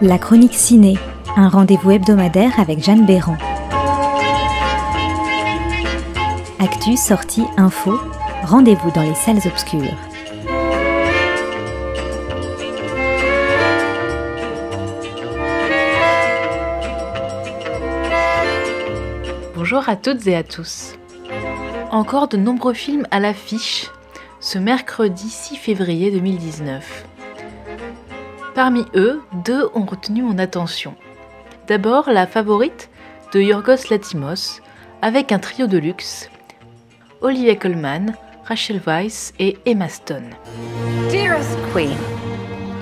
La chronique ciné, un rendez-vous hebdomadaire avec Jeanne Béran. Actu, sortie, info, rendez-vous dans les salles obscures. Bonjour à toutes et à tous. Encore de nombreux films à l'affiche ce mercredi 6 février 2019. Parmi eux, deux ont retenu mon attention. D'abord, la favorite de Yorgos Latimos, avec un trio de luxe Olivia Colman, Rachel Weisz et Emma Stone. Dearest Queen,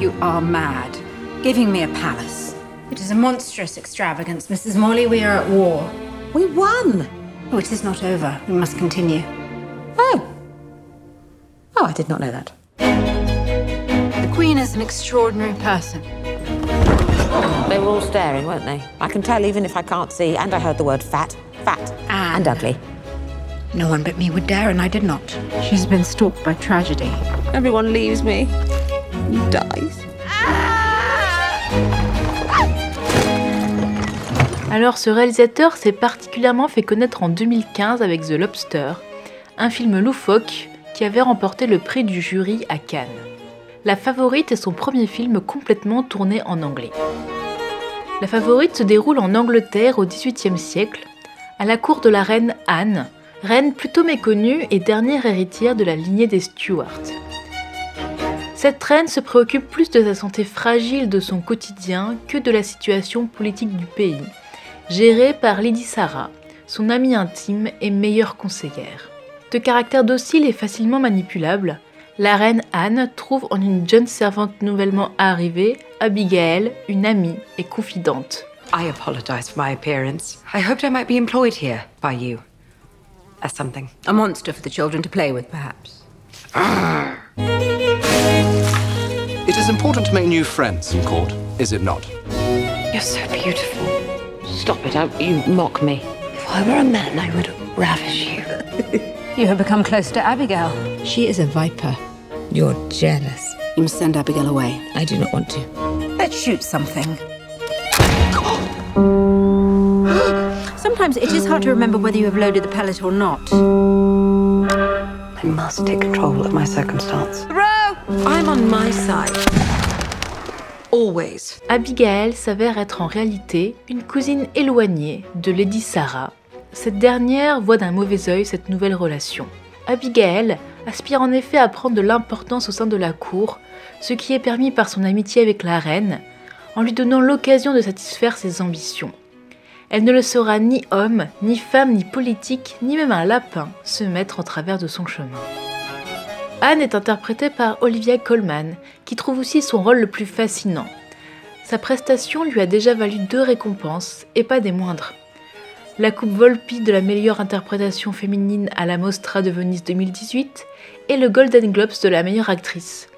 you are mad, giving me a palace. It is a monstrous extravagance, Mrs. Morley. We are at war. We won! Oh, it is not over. We must continue. Oh. Oh, I did not know that. The Queen is an extraordinary person. They were all staring, weren't they? I can tell even if I can't see, and I heard the word fat, fat, and, And- ugly. No one but me would dare, and I did not. She's been stalked by tragedy. Everyone leaves me. Dies. Alors ce réalisateur s'est particulièrement fait connaître en 2015 avec The Lobster, un film loufoque qui avait remporté le prix du jury à Cannes. La Favorite est son premier film complètement tourné en anglais. La Favorite se déroule en Angleterre au XVIIIe siècle, à la cour de la reine Anne, reine plutôt méconnue et dernière héritière de la lignée des Stuarts. Cette reine se préoccupe plus de sa santé fragile de son quotidien que de la situation politique du pays, gérée par Lady Sarah, son amie intime et meilleure conseillère. De caractère docile et facilement manipulable, la reine Anne trouve en une jeune servante nouvellement arrivée, Abigail, une amie et confidente. I apologize for my appearance. I hoped I might be employed here by you. As something. A monster for the children to play with, perhaps. It is important to make new friends in court, is it not? You're so beautiful. Stop it, don't you mock me. If I were a man, I would ravish you. You have become close to Abigail. She is a viper. You're jealous. You must send Abigail away. I do not want to. Let's shoot something. Sometimes it is hard to remember whether you have loaded the pellet or not. I must take control of my circumstance. I'm on my side. Always. Abigail s'avère être en réalité une cousine éloignée de Lady Sarah. Cette dernière voit d'un mauvais œil cette nouvelle relation. Abigail aspire en effet à prendre de l'importance au sein de la cour, ce qui est permis par son amitié avec la reine, en lui donnant l'occasion de satisfaire ses ambitions. Elle ne le saura ni homme, ni femme, ni politique, ni même un lapin se mettre en travers de son chemin. Anne est interprétée par Olivia Colman, qui trouve aussi son rôle le plus fascinant. Sa prestation lui a déjà valu deux récompenses, et pas des moindres. La Coupe Volpi de la meilleure interprétation féminine à la Mostra de Venise 2018 et le Golden Globes de la meilleure actrice.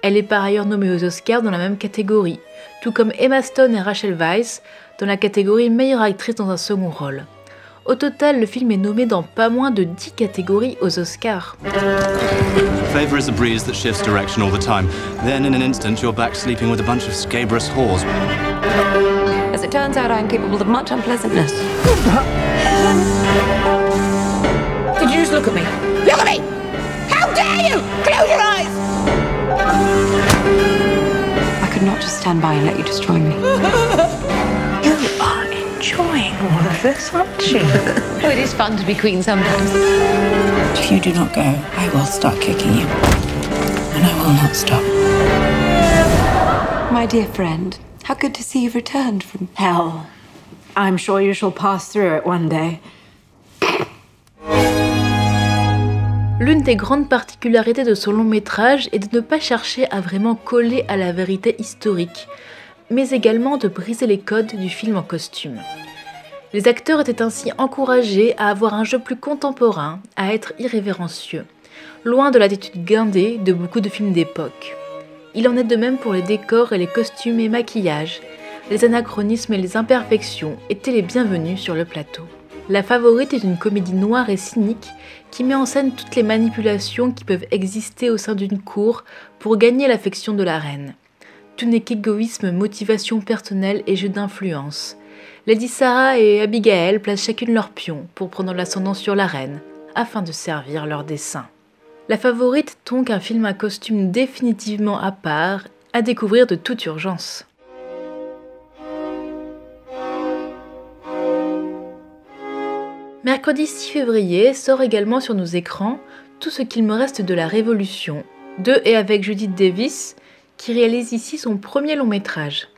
Elle est par ailleurs nommée aux Oscars dans la même catégorie, tout comme Emma Stone et Rachel Weisz dans la catégorie meilleure actrice dans un second rôle. Au total, le film est nommé dans pas moins de 10 catégories aux Oscars. Favour is a breeze that shifts direction all the time. Then, in an instant, you're back sleeping with a bunch of scabrous whores. As it turns out, I'm capable of much unpleasantness. Did you just look at me? Look at me! How dare you! Close your eyes! I could not just stand by and let you destroy me. You are enjoying all of this, aren't you? Oh, it is fun to be queen sometimes. If you do not go, I will start kicking you. And I will not stop. My dear friend, how good to see you've returned from Hell. I'm sure you shall pass through it one day. L'une des grandes particularités de son long métrage est de ne pas chercher à vraiment coller à la vérité historique, mais également de briser les codes du film en costume. Les acteurs étaient ainsi encouragés à avoir un jeu plus contemporain, à être irrévérencieux, loin de l'attitude guindée de beaucoup de films d'époque. Il en est de même pour les décors et les costumes et maquillages. Les anachronismes et les imperfections étaient les bienvenus sur le plateau. La Favorite est une comédie noire et cynique qui met en scène toutes les manipulations qui peuvent exister au sein d'une cour pour gagner l'affection de la reine. Tout n'est qu'égoïsme, motivation personnelle et jeu d'influence. Lady Sarah et Abigail placent chacune leur pion pour prendre l'ascendant sur la reine, afin de servir leur dessein. La favorite donc un film à costume définitivement à part, à découvrir de toute urgence. Mercredi 6 février sort également sur nos écrans Tout ce qu'il me reste de la Révolution, de et avec Judith Davis, qui réalise ici son premier long métrage.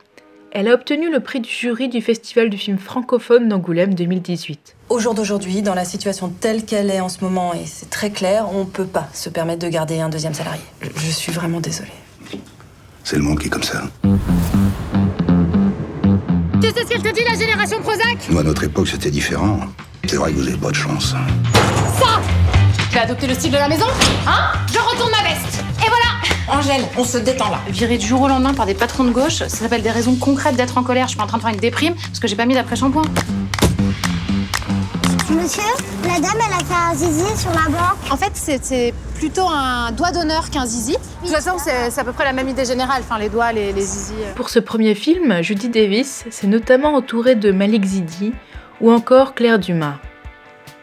Elle a obtenu le prix du jury du Festival du film francophone d'Angoulême 2018. Au jour d'aujourd'hui, dans la situation telle qu'elle est en ce moment, et c'est très clair, on ne peut pas se permettre de garder un deuxième salarié. Je suis vraiment désolée. C'est le monde qui est comme ça. Tu sais ce qu'elle te dit, la génération Prozac? Moi, à notre époque, c'était différent. C'est vrai que vous avez pas de chance. Ça Tu as adopté le style de la maison Hein? Je retourne ma veste Et voilà Angèle, on se détend là. Viré du jour au lendemain par des patrons de gauche, ça s'appelle des raisons concrètes d'être en colère. Je suis pas en train de faire une déprime parce que j'ai pas mis d'après-shampoing. Monsieur, la dame, elle a fait un zizi sur la banque. En fait, c'est plutôt un doigt d'honneur qu'un zizi. De toute façon, c'est à peu près la même idée générale, enfin les doigts, les, les zizi. euh. Pour ce premier film, Judy Davis s'est notamment entourée de Malik Zidi ou encore Claire Dumas.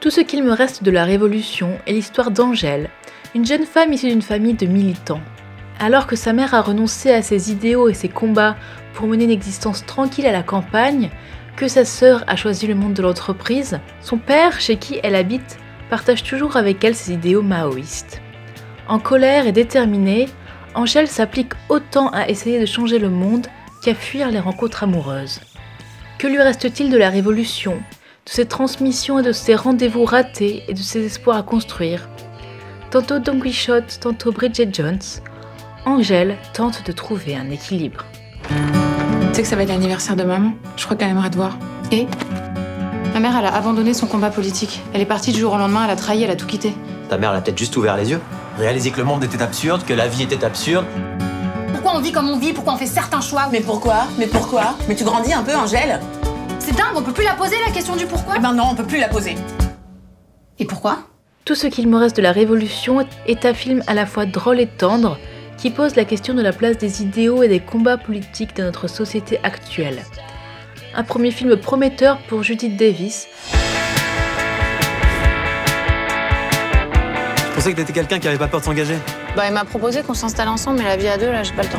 Tout ce qu'il me reste de la Révolution est l'histoire d'Angèle, une jeune femme issue d'une famille de militants. Alors que sa mère a renoncé à ses idéaux et ses combats pour mener une existence tranquille à la campagne, que sa sœur a choisi le monde de l'entreprise, son père, chez qui elle habite, partage toujours avec elle ses idéaux maoïstes. En colère et déterminée, Angèle s'applique autant à essayer de changer le monde qu'à fuir les rencontres amoureuses. Que lui reste-t-il de la Révolution, de ses transmissions et de ses rendez-vous ratés et de ses espoirs à construire? Tantôt Don Quichotte, tantôt Bridget Jones, Angèle tente de trouver un équilibre. Tu sais que ça va être l'anniversaire de maman? Je crois qu'elle aimerait te voir. Et? Ma mère, elle a abandonné son combat politique. Elle est partie du jour au lendemain, elle a trahi, elle a tout quitté. Ta mère, elle a peut-être juste ouvert les yeux. Réalisé que le monde était absurde, que la vie était absurde. Pourquoi on vit comme on vit Pourquoi on fait certains choix. Mais pourquoi? Mais pourquoi? Mais tu grandis un peu, Angèle. C'est dingue, on peut plus la poser la question du pourquoi? Eh ben non, on peut plus la poser. Et pourquoi? Tout ce qu'il me reste de la Révolution est un film à la fois drôle et tendre qui pose la question de la place des idéaux et des combats politiques dans notre société actuelle. Un premier film prometteur pour Judith Davis, Je pensais que t'étais quelqu'un qui avait pas peur de s'engager. Bah, il m'a proposé qu'on s'installe ensemble, mais la vie à deux, là, j'ai pas le temps.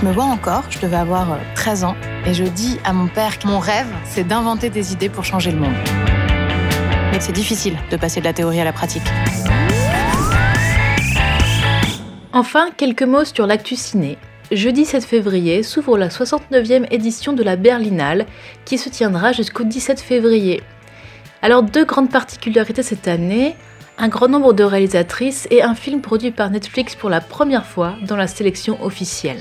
Je me vois encore, je devais avoir euh, 13 ans, et je dis à mon père que mon rêve, c'est d'inventer des idées pour changer le monde. Mais c'est difficile de passer de la théorie à la pratique. Enfin, quelques mots sur l'actu ciné. Jeudi 7 février s'ouvre la 69e édition de la Berlinale qui se tiendra jusqu'au 17 février. Alors deux grandes particularités cette année, un grand nombre de réalisatrices et un film produit par Netflix pour la première fois dans la sélection officielle.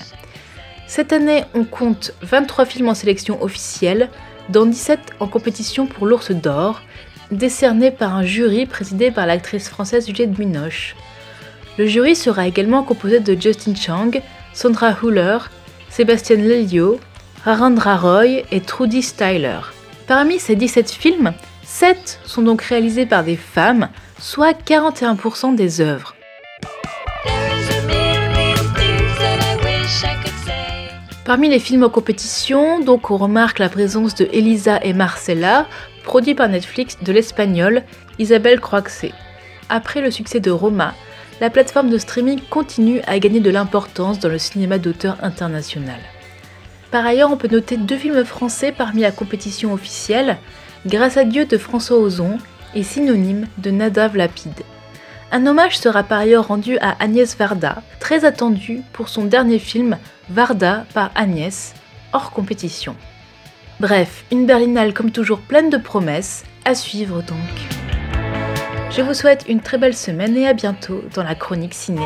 Cette année, on compte 23 films en sélection officielle, dont 17 en compétition pour l'Ours d'Or, décernés par un jury présidé par l'actrice française Juliette Binoche. Le jury sera également composé de Justin Chang, Sandra Huller, Sébastien Lelio, Rarandra Roy et Trudy Styler. Parmi ces 17 films, 7 sont donc réalisés par des femmes, soit 41% des œuvres. Parmi les films en compétition, donc on remarque la présence de Elisa et Marcella, produit par Netflix de l'espagnol Isabelle Croixé. Après le succès de Roma, la plateforme de streaming continue à gagner de l'importance dans le cinéma d'auteur international. Par ailleurs, on peut noter deux films français parmi la compétition officielle, Grâce à Dieu de François Ozon et Synonyme de Nadav Lapide. Un hommage sera par ailleurs rendu à Agnès Varda, très attendue pour son dernier film Varda par Agnès, hors compétition. Bref, une Berlinale comme toujours pleine de promesses, à suivre donc. Je vous souhaite une très belle semaine et à bientôt dans la chronique ciné.